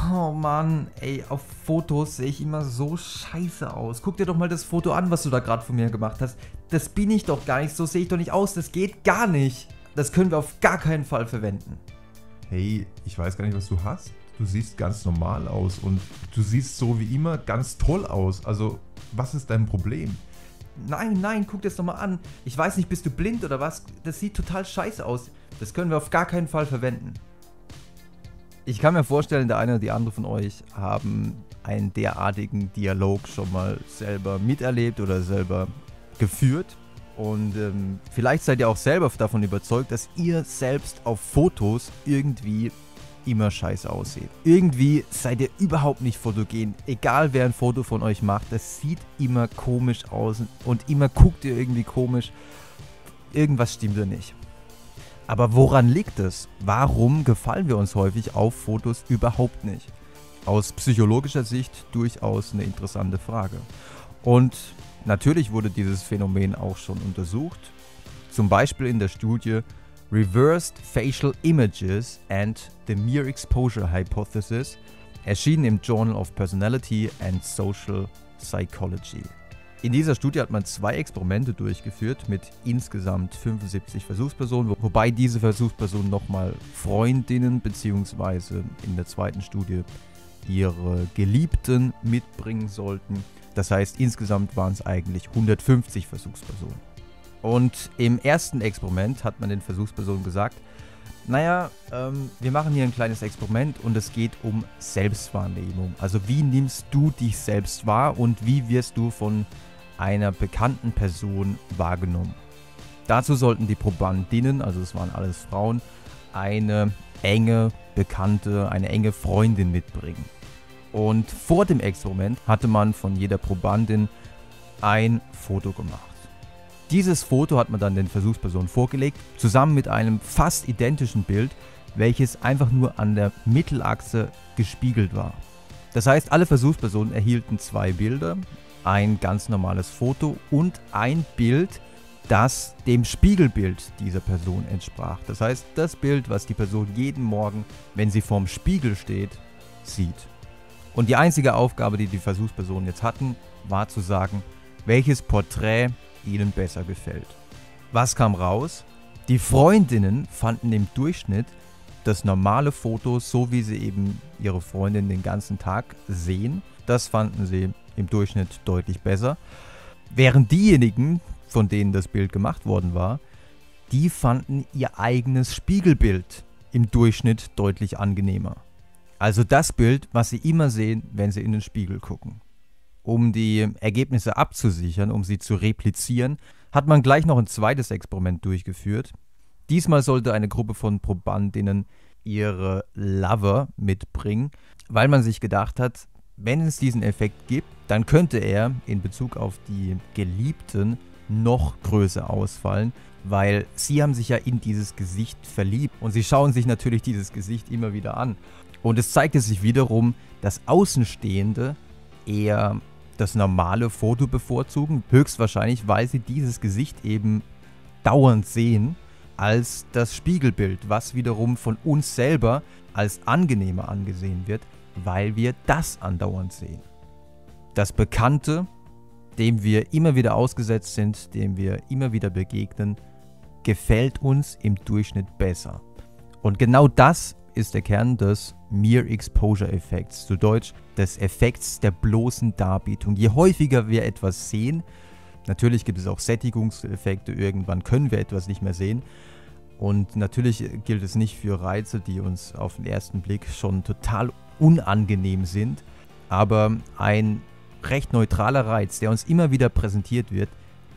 Oh Mann, ey, auf Fotos sehe ich immer so scheiße aus. Guck dir doch mal das Foto an, was du da gerade von mir gemacht hast. Das bin ich doch gar nicht, so sehe ich doch nicht aus. Das geht gar nicht. Das können wir auf gar keinen Fall verwenden. Hey, ich weiß gar nicht, was du hast. Du siehst ganz normal aus und du siehst so wie immer ganz toll aus. Also, was ist dein Problem? Nein, nein, guck dir das doch mal an. Ich weiß nicht, bist du blind oder was? Das sieht total scheiße aus. Das können wir auf gar keinen Fall verwenden. Ich kann mir vorstellen, der eine oder die andere von euch haben einen derartigen Dialog schon mal selber miterlebt oder selber geführt. Und ähm, vielleicht seid ihr auch selber davon überzeugt, dass ihr selbst auf Fotos irgendwie immer scheiße aussieht. Irgendwie seid ihr überhaupt nicht fotogen. Egal wer ein Foto von euch macht, das sieht immer komisch aus und immer guckt ihr irgendwie komisch. Irgendwas stimmt da nicht. Aber woran liegt es? Warum gefallen wir uns häufig auf Fotos überhaupt nicht? Aus psychologischer Sicht durchaus eine interessante Frage. Und natürlich wurde dieses Phänomen auch schon untersucht. Zum Beispiel in der Studie Reversed Facial Images and the Mere Exposure Hypothesis, erschienen im Journal of Personality and Social Psychology. In dieser Studie hat man zwei Experimente durchgeführt mit insgesamt 75 Versuchspersonen, wobei diese Versuchspersonen nochmal Freundinnen bzw. in der zweiten Studie ihre Geliebten mitbringen sollten. Das heißt, insgesamt waren es eigentlich 150 Versuchspersonen. Und im ersten Experiment hat man den Versuchspersonen gesagt, naja, ähm, wir machen hier ein kleines Experiment und es geht um Selbstwahrnehmung. Also wie nimmst du dich selbst wahr und wie wirst du von einer bekannten Person wahrgenommen. Dazu sollten die Probandinnen, also es waren alles Frauen, eine enge Bekannte, eine enge Freundin mitbringen. Und vor dem Experiment hatte man von jeder Probandin ein Foto gemacht. Dieses Foto hat man dann den Versuchspersonen vorgelegt, zusammen mit einem fast identischen Bild, welches einfach nur an der Mittelachse gespiegelt war. Das heißt, alle Versuchspersonen erhielten zwei Bilder, ein ganz normales Foto und ein Bild, das dem Spiegelbild dieser Person entsprach. Das heißt, das Bild, was die Person jeden Morgen, wenn sie vorm Spiegel steht, sieht. Und die einzige Aufgabe, die die Versuchspersonen jetzt hatten, war zu sagen, welches Porträt ihnen besser gefällt. Was kam raus? Die Freundinnen fanden im Durchschnitt das normale Foto, so wie sie eben ihre Freundin den ganzen Tag sehen, das fanden sie im Durchschnitt deutlich besser. Während diejenigen, von denen das Bild gemacht worden war, die fanden ihr eigenes Spiegelbild im Durchschnitt deutlich angenehmer. Also das Bild, was sie immer sehen, wenn sie in den Spiegel gucken. Um die Ergebnisse abzusichern, um sie zu replizieren, hat man gleich noch ein zweites Experiment durchgeführt. Diesmal sollte eine Gruppe von Probandinnen ihre Lover mitbringen, weil man sich gedacht hat, wenn es diesen Effekt gibt, dann könnte er in Bezug auf die Geliebten noch größer ausfallen, weil sie haben sich ja in dieses Gesicht verliebt und sie schauen sich natürlich dieses Gesicht immer wieder an. Und es zeigte sich wiederum, dass Außenstehende eher das normale Foto bevorzugen, höchstwahrscheinlich, weil sie dieses Gesicht eben dauernd sehen, als das Spiegelbild, was wiederum von uns selber als angenehmer angesehen wird, weil wir das andauernd sehen. Das Bekannte, dem wir immer wieder ausgesetzt sind, dem wir immer wieder begegnen, gefällt uns im Durchschnitt besser. Und genau das ist der Kern des Mere Exposure Effekts, zu Deutsch des Effekts der bloßen Darbietung. Je häufiger wir etwas sehen, natürlich gibt es auch Sättigungseffekte, irgendwann können wir etwas nicht mehr sehen. Und natürlich gilt es nicht für Reize, die uns auf den ersten Blick schon total unangenehm sind. Aber ein recht neutraler Reiz, der uns immer wieder präsentiert wird,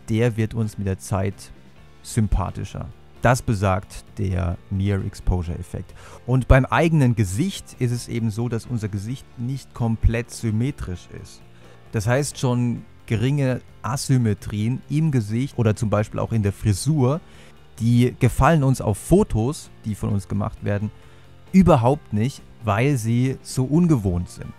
der wird uns mit der Zeit sympathischer. Das besagt der Mere Exposure Effekt. Und beim eigenen Gesicht ist es eben so, dass unser Gesicht nicht komplett symmetrisch ist. Das heißt schon geringe Asymmetrien im Gesicht oder zum Beispiel auch in der Frisur, die gefallen uns auf Fotos, die von uns gemacht werden, überhaupt nicht, weil sie so ungewohnt sind.